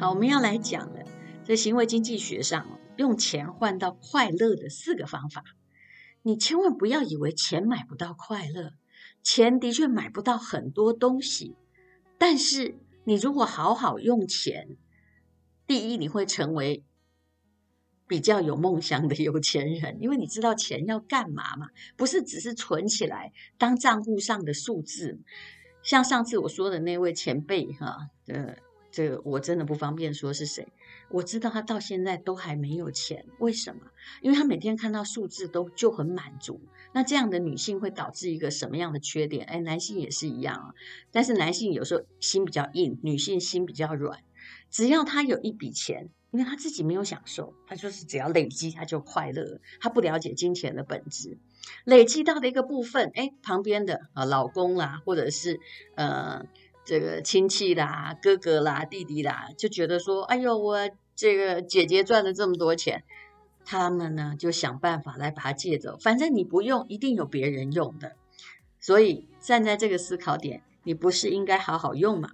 好，我们要来讲了，在行为经济学上，用钱换到快乐的四个方法。你千万不要以为钱买不到快乐，钱的确买不到很多东西，但是你如果好好用钱，第一，你会成为比较有梦想的有钱人，因为你知道钱要干嘛嘛，不是只是存起来当账户上的数字。像上次我说的那位前辈哈，呃，这个我真的不方便说是谁。我知道他到现在都还没有钱，为什么？因为他每天看到数字都就很满足。那这样的女性会导致一个什么样的缺点？哎，男性也是一样啊，但是男性有时候心比较硬，女性心比较软。只要他有一笔钱，因为他自己没有享受，他就是只要累积他就快乐。他不了解金钱的本质，累积到的一个部分，哎，旁边的啊老公啦，或者是呃这个亲戚啦、哥哥啦、弟弟啦，就觉得说，哎呦，我这个姐姐赚了这么多钱，他们呢就想办法来把它借走，反正你不用，一定有别人用的。所以站在这个思考点，你不是应该好好用吗？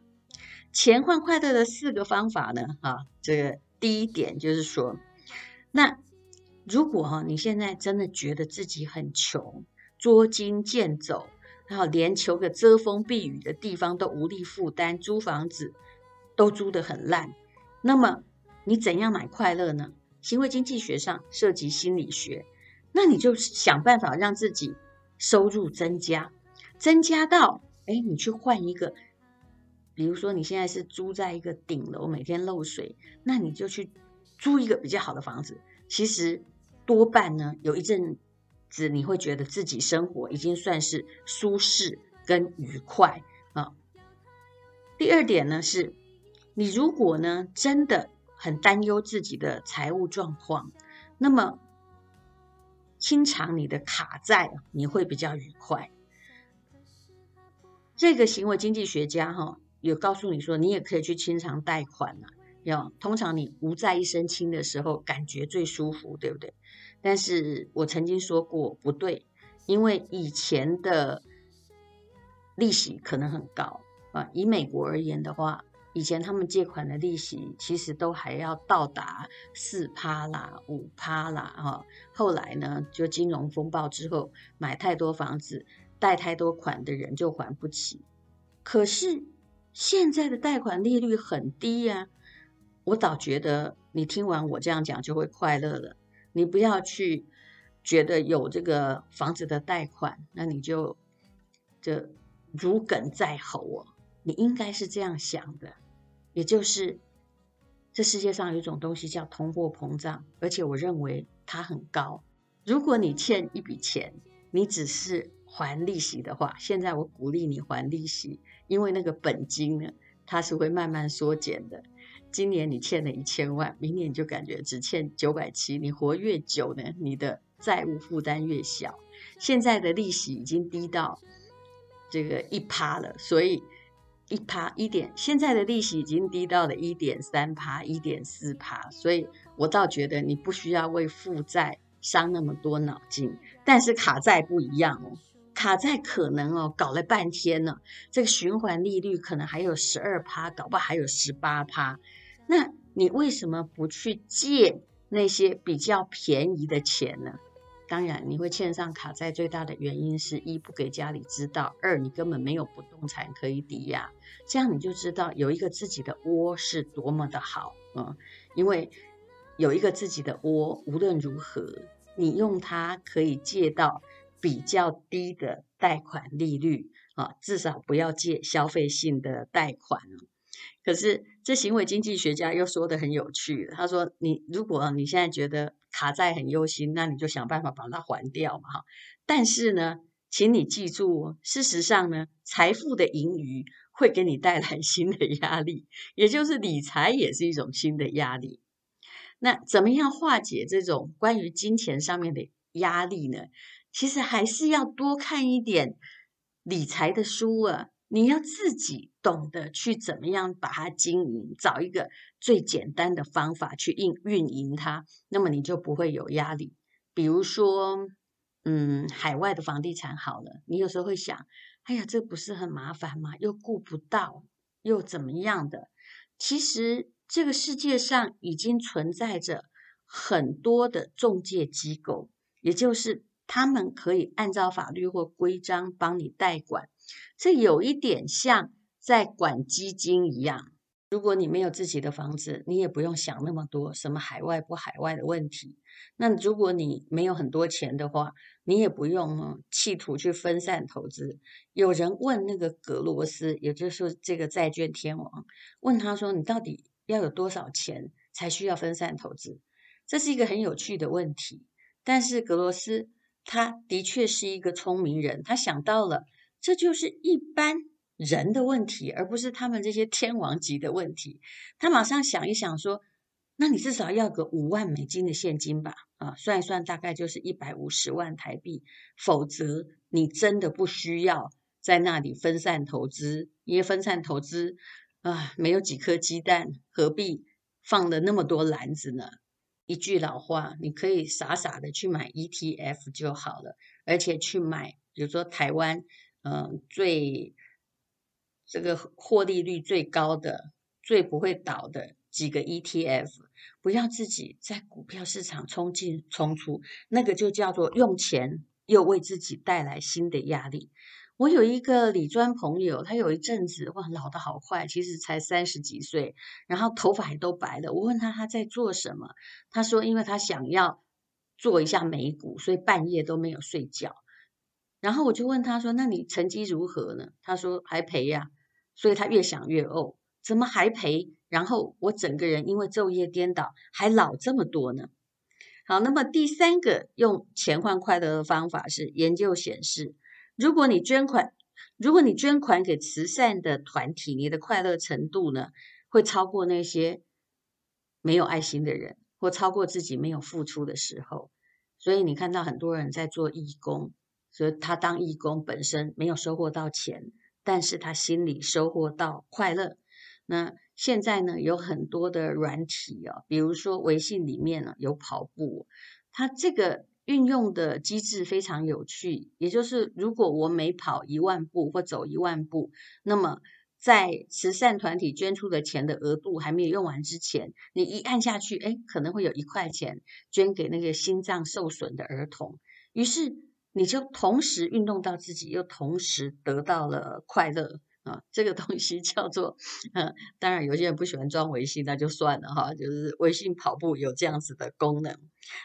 钱换快乐的四个方法呢？啊，这个第一点就是说，那如果哈你现在真的觉得自己很穷，捉襟见肘，然后连求个遮风避雨的地方都无力负担，租房子都租得很烂，那么你怎样买快乐呢？行为经济学上涉及心理学，那你就想办法让自己收入增加，增加到哎，你去换一个。比如说，你现在是租在一个顶楼，每天漏水，那你就去租一个比较好的房子。其实多半呢，有一阵子你会觉得自己生活已经算是舒适跟愉快啊。第二点呢是，你如果呢真的很担忧自己的财务状况，那么清偿你的卡债，你会比较愉快。这个行为经济学家哈。有告诉你说，你也可以去清偿贷款了。要通常你无债一身轻的时候，感觉最舒服，对不对？但是我曾经说过不对，因为以前的利息可能很高啊。以美国而言的话，以前他们借款的利息其实都还要到达四趴啦、五趴啦哈。后来呢，就金融风暴之后，买太多房子、贷太多款的人就还不起。可是。现在的贷款利率很低呀，我倒觉得你听完我这样讲就会快乐了。你不要去觉得有这个房子的贷款，那你就这如鲠在喉哦。你应该是这样想的，也就是这世界上有一种东西叫通货膨胀，而且我认为它很高。如果你欠一笔钱，你只是还利息的话，现在我鼓励你还利息。因为那个本金呢，它是会慢慢缩减的。今年你欠了一千万，明年你就感觉只欠九百七。你活越久呢，你的债务负担越小。现在的利息已经低到这个一趴了，所以一趴一点，现在的利息已经低到了一点三趴、一点四趴，所以我倒觉得你不需要为负债伤那么多脑筋。但是卡债不一样哦。卡债可能哦，搞了半天呢，这个循环利率可能还有十二趴，搞不好还有十八趴。那你为什么不去借那些比较便宜的钱呢？当然，你会欠上卡债，最大的原因是一不给家里知道，二你根本没有不动产可以抵押。这样你就知道有一个自己的窝是多么的好啊！因为有一个自己的窝，无论如何，你用它可以借到。比较低的贷款利率啊，至少不要借消费性的贷款。可是这行为经济学家又说得很有趣，他说：“你如果你现在觉得卡债很忧心，那你就想办法把它还掉嘛。”哈，但是呢，请你记住，事实上呢，财富的盈余会给你带来 新的压力，也就是理财也是一种新的压力。那怎么样化解这种关于金钱上面的压力呢？其实还是要多看一点理财的书啊！你要自己懂得去怎么样把它经营，找一个最简单的方法去运运营它，那么你就不会有压力。比如说，嗯，海外的房地产好了，你有时候会想，哎呀，这不是很麻烦吗？又顾不到，又怎么样的？其实这个世界上已经存在着很多的中介机构，也就是他们可以按照法律或规章帮你代管。这有一点像在管基金一样。如果你没有自己的房子，你也不用想那么多什么海外不海外的问题。那如果你没有很多钱的话，你也不用企图去分散投资。有人问那个格罗斯，也就是这个债券天王，问他说：“你到底要有多少钱才需要分散投资？”这是一个很有趣的问题。但是格罗斯他的确是一个聪明人，他想到了，这就是一般。人的问题，而不是他们这些天王级的问题。他马上想一想说：“那你至少要个五万美金的现金吧？啊，算一算，大概就是一百五十万台币。否则，你真的不需要在那里分散投资，因为分散投资啊，没有几颗鸡蛋，何必放了那么多篮子呢？一句老话，你可以傻傻的去买 ETF 就好了，而且去买，比如说台湾，嗯、最。这个获利率最高的、最不会倒的几个 ETF，不要自己在股票市场冲进冲出，那个就叫做用钱又为自己带来新的压力。我有一个理专朋友，他有一阵子哇老得好快，其实才三十几岁，然后头发也都白了。我问他他在做什么，他说因为他想要做一下美股，所以半夜都没有睡觉。然后我就问他说：“那你成绩如何呢？”他说：“还赔呀。”所以他越想越呕，怎么还赔？然后我整个人因为昼夜颠倒，还老这么多呢。好，那么第三个用钱换快乐的方法是，研究显示，如果你捐款，如果你捐款给慈善的团体，你的快乐程度呢，会超过那些没有爱心的人，或超过自己没有付出的时候。所以你看到很多人在做义工，所以他当义工本身没有收获到钱。但是他心里收获到快乐。那现在呢，有很多的软体啊，比如说微信里面呢有跑步，它这个运用的机制非常有趣。也就是如果我每跑一万步或走一万步，那么在慈善团体捐出的钱的额度还没有用完之前，你一按下去，哎，可能会有一块钱捐给那个心脏受损的儿童。于是。你就同时运动到自己，又同时得到了快乐啊！这个东西叫做，嗯，当然有些人不喜欢装微信，那就算了哈。就是微信跑步有这样子的功能。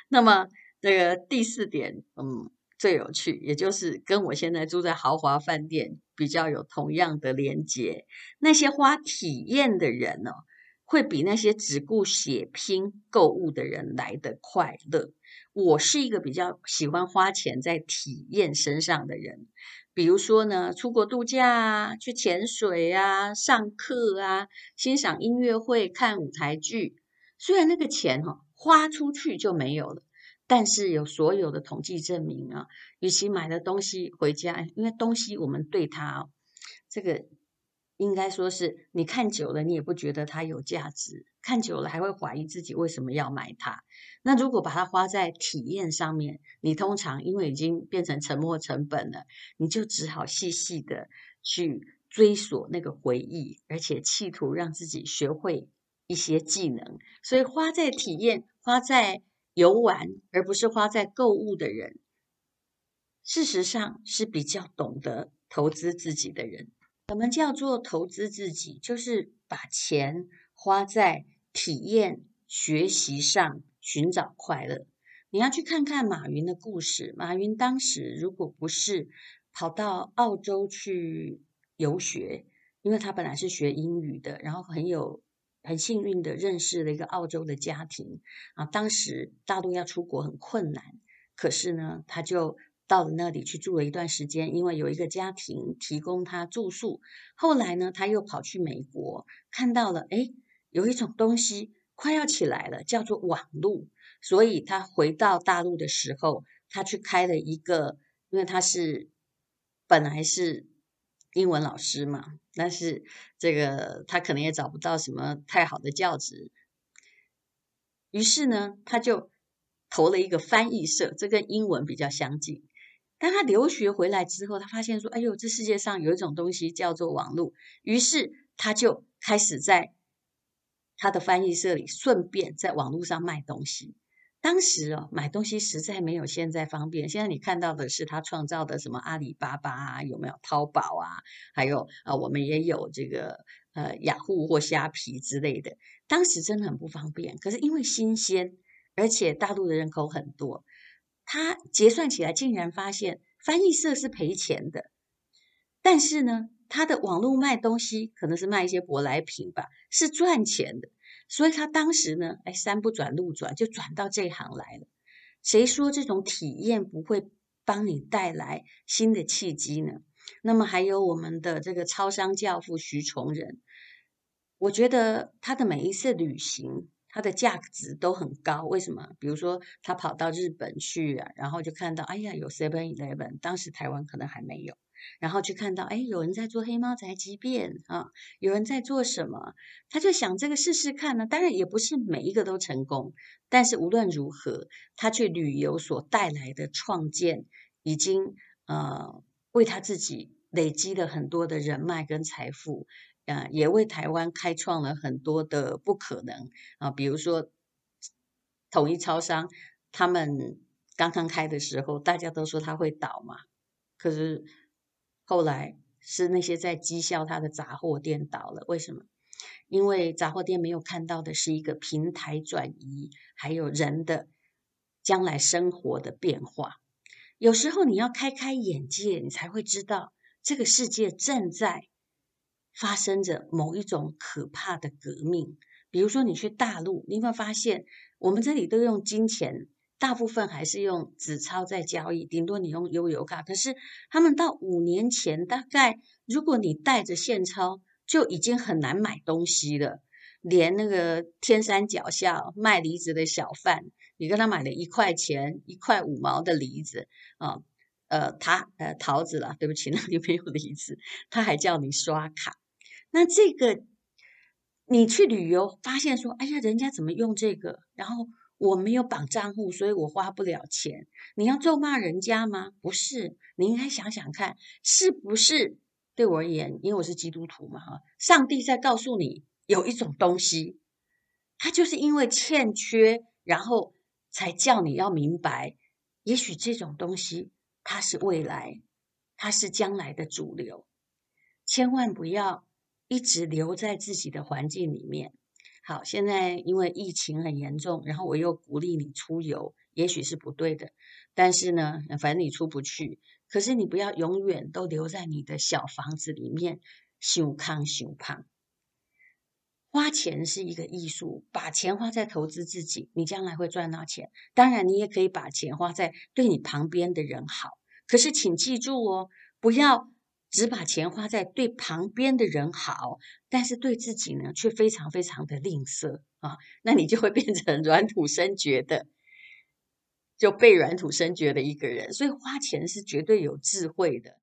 那么这个第四点，嗯，最有趣，也就是跟我现在住在豪华饭店比较有同样的连接。那些花体验的人呢，会比那些只顾血拼购物的人来得快乐。我是一个比较喜欢花钱在体验身上的人，比如说呢，出国度假啊，去潜水啊，上课啊，欣赏音乐会，看舞台剧。虽然那个钱哈花出去就没有了，但是有所有的统计证明啊，与其买了东西回家，因为东西我们对它这个。应该说是你看久了，你也不觉得它有价值；看久了，还会怀疑自己为什么要买它。那如果把它花在体验上面，你通常因为已经变成沉没成本了，你就只好细细的去追索那个回忆，而且企图让自己学会一些技能。所以花在体验、花在游玩，而不是花在购物的人，事实上是比较懂得投资自己的人。什么叫做投资自己？就是把钱花在体验、学习上，寻找快乐。你要去看看马云的故事。马云当时如果不是跑到澳洲去游学，因为他本来是学英语的，然后很有很幸运的认识了一个澳洲的家庭啊。当时大陆要出国很困难，可是呢，他就。到了那里去住了一段时间，因为有一个家庭提供他住宿。后来呢，他又跑去美国，看到了，诶，有一种东西快要起来了，叫做网络。所以他回到大陆的时候，他去开了一个，因为他是本来是英文老师嘛，但是这个他可能也找不到什么太好的教职，于是呢，他就投了一个翻译社，这跟英文比较相近。当他留学回来之后，他发现说：“哎呦，这世界上有一种东西叫做网络。”于是他就开始在他的翻译社里，顺便在网络上卖东西。当时哦，买东西实在没有现在方便。现在你看到的是他创造的什么阿里巴巴啊，有没有淘宝啊？还有啊，我们也有这个呃雅虎或虾皮之类的。当时真的很不方便，可是因为新鲜，而且大陆的人口很多，他结算起来竟然发现翻译社是赔钱的。但是呢，他的网络卖东西可能是卖一些舶来品吧，是赚钱的。所以他当时呢，哎，山不转路转，就转到这行来了。谁说这种体验不会帮你带来新的契机呢？那么还有我们的这个超商教父徐崇仁，我觉得他的每一次旅行，他的价值都很高。为什么？比如说他跑到日本去，然后就看到，哎呀，有 Seven Eleven，当时台湾可能还没有。然后去看到，哎，有人在做黑猫宅急便啊，有人在做什么？他就想这个试试看呢。当然也不是每一个都成功，但是无论如何，他去旅游所带来的创建，已经呃为他自己累积了很多的人脉跟财富，啊，也为台湾开创了很多的不可能啊。比如说统一超商，他们刚刚开的时候，大家都说他会倒嘛，可是。后来是那些在讥笑他的杂货店倒了，为什么？因为杂货店没有看到的是一个平台转移，还有人的将来生活的变化。有时候你要开开眼界，你才会知道这个世界正在发生着某一种可怕的革命。比如说，你去大陆，你会发现我们这里都用金钱？大部分还是用纸钞在交易，顶多你用悠游卡。可是他们到五年前，大概如果你带着现钞，就已经很难买东西了。连那个天山脚下卖梨子的小贩，你跟他买了一块钱、一块五毛的梨子啊，呃，他呃桃子了，对不起，那里没有梨子，他还叫你刷卡。那这个你去旅游发现说，哎呀，人家怎么用这个？然后。我没有绑账户，所以我花不了钱。你要咒骂人家吗？不是，你应该想想看，是不是对我而言，因为我是基督徒嘛，哈，上帝在告诉你有一种东西，他就是因为欠缺，然后才叫你要明白，也许这种东西它是未来，它是将来的主流，千万不要一直留在自己的环境里面。好，现在因为疫情很严重，然后我又鼓励你出游，也许是不对的，但是呢，反正你出不去，可是你不要永远都留在你的小房子里面，想康想胖。花钱是一个艺术，把钱花在投资自己，你将来会赚到钱。当然，你也可以把钱花在对你旁边的人好，可是请记住哦，不要。只把钱花在对旁边的人好，但是对自己呢，却非常非常的吝啬啊！那你就会变成软土深掘的，就被软土深掘的一个人。所以花钱是绝对有智慧的。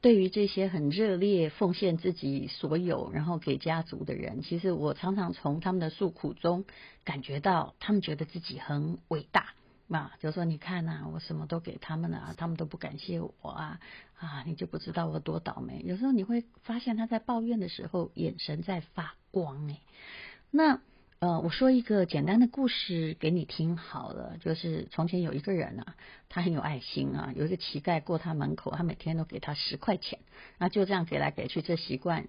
对于这些很热烈奉献自己所有，然后给家族的人，其实我常常从他们的诉苦中感觉到，他们觉得自己很伟大。嘛，就说你看呐、我什么都给他们了，他们都不感谢我啊啊！你就不知道我多倒霉。有时候你会发现他在抱怨的时候，眼神在发光哎。那呃，我说一个简单的故事给你听好了，就是从前有一个人啊，他很有爱心啊，有一个乞丐过他门口，他每天都给他十块钱，那就这样给来给去，这习惯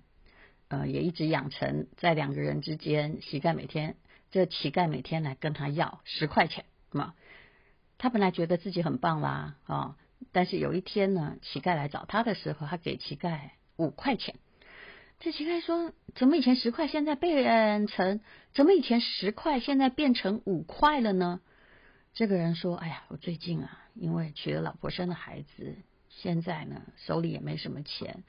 呃也一直养成在两个人之间，乞丐每天这乞丐每天来跟他要十块钱嘛。他本来觉得自己很棒啦，啊、但是有一天呢，乞丐来找他的时候，他给乞丐五块钱。这乞丐说：“怎么以前十块，现在变成？怎么以前十块，现在变成五块了呢？”这个人说：“哎呀，我最近啊，因为娶了老婆，生了孩子，现在呢，手里也没什么钱，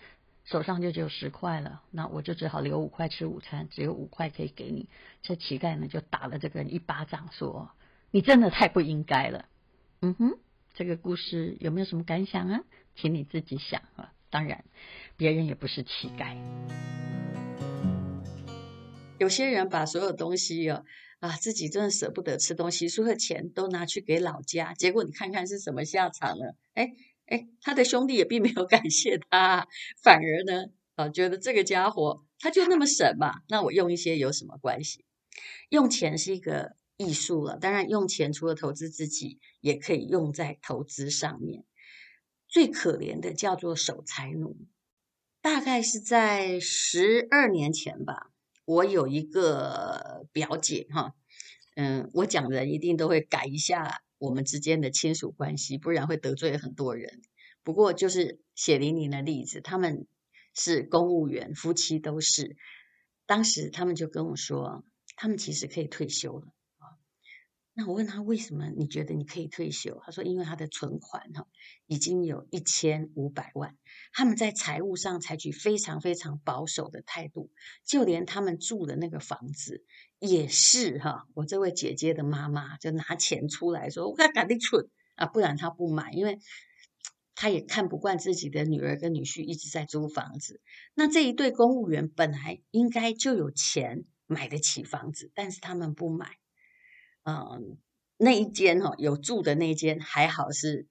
手上就只有十块了。那我就只好留五块吃午餐，只有五块可以给你。”这乞丐呢，就打了这个人一巴掌，说：“你真的太不应该了。”嗯哼，这个故事有没有什么感想啊？请你自己想啊。当然，别人也不是乞丐。有些人把所有东西啊啊，自己真的舍不得吃东西，所有钱都拿去给老家，结果你看看是什么下场呢？哎，哎，他的兄弟也并没有感谢他，反而呢，啊，觉得这个家伙他就那么省嘛，那我用一些有什么关系？用钱是一个艺术了，当然用钱除了投资自己，也可以用在投资上面。最可怜的叫做守财奴，大概是在十二年前吧。我有一个表姐哈，嗯，我讲的一定都会改一下我们之间的亲属关系，不然会得罪很多人。不过就是血淋淋的例子，他们是公务员，夫妻都是。当时他们就跟我说，他们其实可以退休了。那我问他为什么你觉得你可以退休？他说因为他的存款哈已经有一千五百万，他们在财务上采取非常非常保守的态度，就连他们住的那个房子也是哈。我这位姐姐的妈妈就拿钱出来说，我要赶紧存啊，不然他不买，因为他也看不惯自己的女儿跟女婿一直在租房子。那这一对公务员本来应该就有钱买得起房子，但是他们不买。嗯，那一间哈有住的那一间还好是，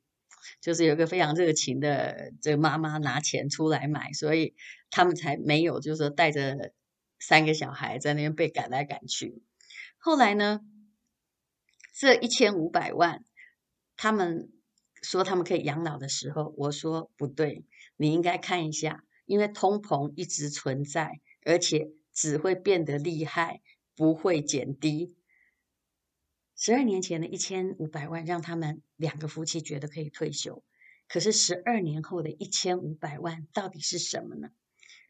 就是有一个非常热情的这个妈妈拿钱出来买，所以他们才没有就是说带着三个小孩在那边被赶来赶去。后来呢，这一千五百万，他们说他们可以养老的时候，我说不对，你应该看一下，因为通膨一直存在，而且只会变得厉害，不会减低。十二年前的一千五百万让他们两个夫妻觉得可以退休，可是十二年后的一千五百万到底是什么呢？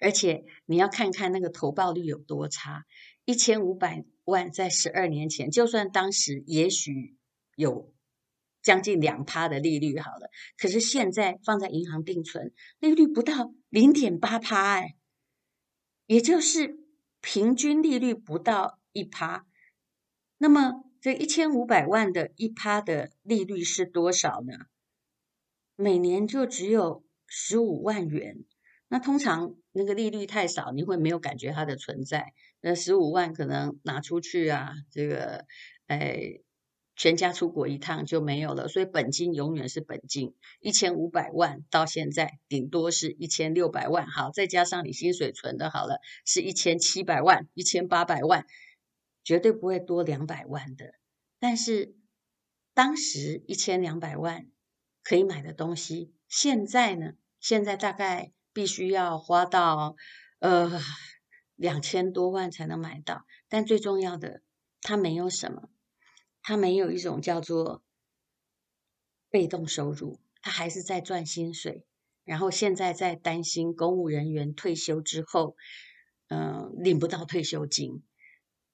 而且你要看看那个投报率有多差，一千五百万在十二年前，就算当时也许有将近两趴的利率好了，可是现在放在银行定存，利率不到零点八趴，哎，也就是平均利率不到一趴，那么。这一千五百万的一趴的利率是多少呢？每年就只有十五万元。那通常那个利率太少，你会没有感觉它的存在。那十五万可能拿出去啊，这个哎，全家出国一趟就没有了。所以本金永远是本金。一千五百万到现在顶多是一千六百万，好，再加上你薪水存的好了，是一千七百万、一千八百万。绝对不会多两百万的，但是当时一千两百万可以买的东西，现在呢？现在大概必须要花到呃两千多万才能买到。但最重要的，它没有什么，它没有一种叫做被动收入，它还是在赚薪水。然后现在在担心公务人员退休之后，嗯、领不到退休金。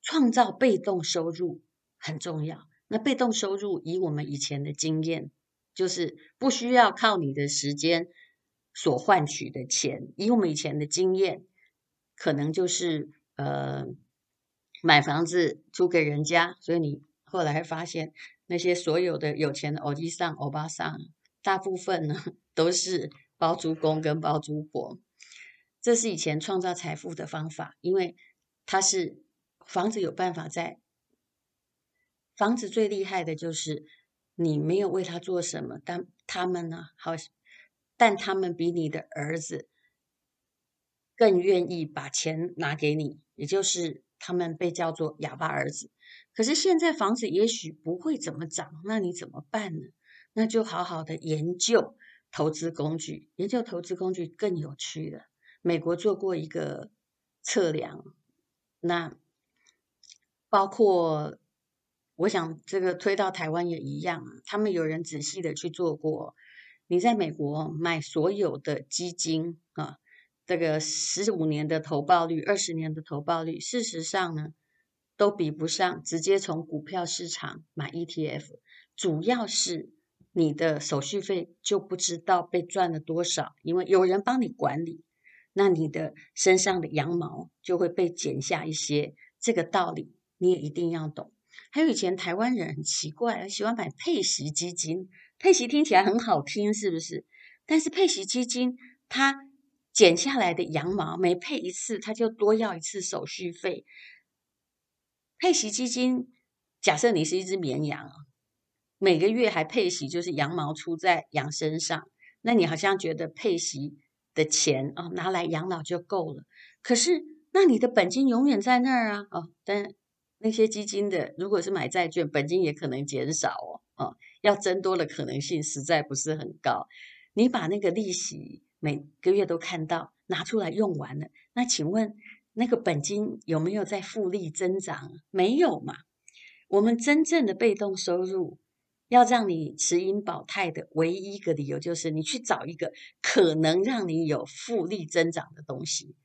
创造被动收入很重要。那被动收入，以我们以前的经验，就是不需要靠你的时间所换取的钱。以我们以前的经验，可能就是呃买房子租给人家。所以你后来发现，那些所有的有钱的欧吉桑、欧巴桑，大部分呢都是包租公跟包租婆。这是以前创造财富的方法，因为它是。房子有办法在，房子最厉害的就是你没有为他做什么，但他们呢，好，但他们比你的儿子更愿意把钱拿给你，也就是他们被叫做哑巴儿子。可是现在房子也许不会怎么涨，那你怎么办呢？那就好好的研究投资工具，研究投资工具更有趣了。美国做过一个测量，那。包括，我想这个推到台湾也一样啊。他们有人仔细的去做过，你在美国买所有的基金啊，这个十五年的投报率、二十年的投报率，事实上呢，都比不上直接从股票市场买 ETF。主要是你的手续费就不知道被赚了多少，因为有人帮你管理，那你的身上的羊毛就会被剪下一些。这个道理。你也一定要懂。还有以前台湾人很奇怪，喜欢买配息基金。配息听起来很好听，是不是？但是配息基金它剪下来的羊毛，每配一次，它就多要一次手续费。配息基金，假设你是一只绵羊，每个月还配息，就是羊毛出在羊身上。那你好像觉得配息的钱哦，拿来养老就够了。可是，那你的本金永远在那儿啊，哦，但那些基金的，如果是买债券，本金也可能减少哦，哦，要增多的可能性实在不是很高。你把那个利息每个月都看到拿出来用完了，那请问那个本金有没有在复利增长？没有嘛。我们真正的被动收入，要让你持盈保泰的唯一一个理由，就是你去找一个可能让你有复利增长的东西。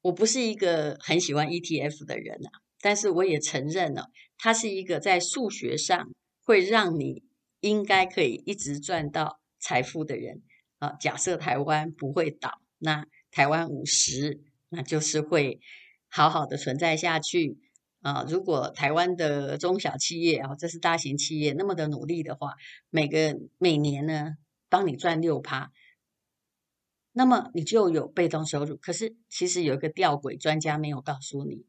我不是一个很喜欢 ETF 的人啊，但是我也承认了，它是一个在数学上会让你应该可以一直赚到财富的人啊。假设台湾不会倒，那台湾五十，那就是会好好的存在下去啊。如果台湾的中小企业啊，这是大型企业那么的努力的话，每个每年呢帮你赚六趴。那么你就有被动收入，可是其实有一个吊诡，专家没有告诉你，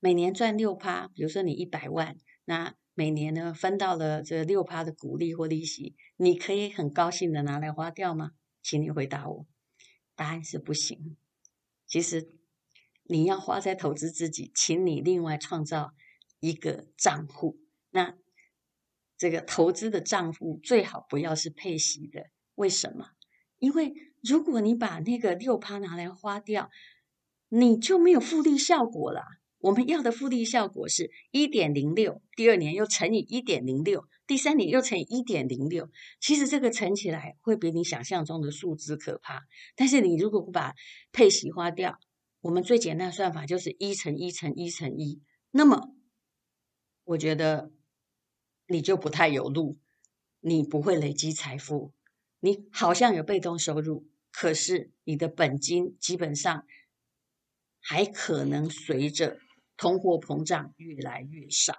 每年赚六趴，比如说你一百万，那每年呢分到了这六趴的股利或利息，你可以很高兴的拿来花掉吗？请你回答我，答案是不行。其实你要花在投资自己，请你另外创造一个账户，那这个投资的账户最好不要是配息的，为什么？因为如果你把那个六趴拿来花掉，你就没有复利效果了。我们要的复利效果是一点零六，第二年又乘以一点零六，第三年又乘以一点零六。其实这个乘起来会比你想象中的数字可怕。但是你如果不把配息花掉，我们最简单的算法就是一乘一乘一乘一。那么我觉得你就不太有路，你不会累积财富。你好像有被动收入，可是你的本金基本上还可能随着通货膨胀越来越少。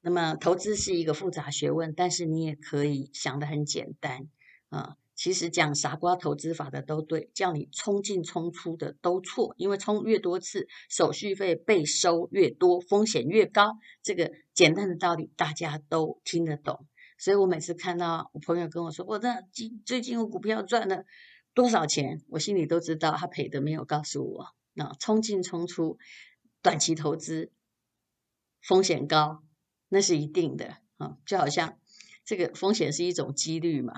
那么投资是一个复杂学问，但是你也可以想得很简单啊。其实讲傻瓜投资法的都对，叫你冲进冲出的都错，因为冲越多次，手续费被收越多，风险越高。这个简单的道理大家都听得懂。所以我每次看到我朋友跟我说，我那今最近我股票赚了多少钱，我心里都知道他赔的没有告诉我。那冲进冲出，短期投资风险高，那是一定的啊。就好像这个风险是一种几率嘛，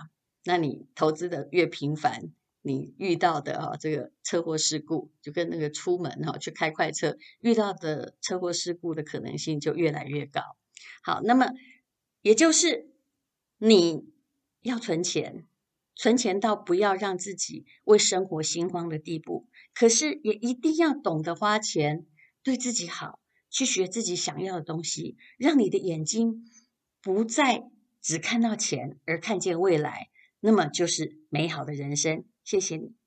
那你投资的越频繁，你遇到的哈这个车祸事故，就跟那个出门哈去开快车遇到的车祸事故的可能性就越来越高。好，那么也就是。你要存钱，存钱到不要让自己为生活心慌的地步。可是也一定要懂得花钱，对自己好，去学自己想要的东西，让你的眼睛不再只看到钱，而看见未来，那么就是美好的人生。谢谢你。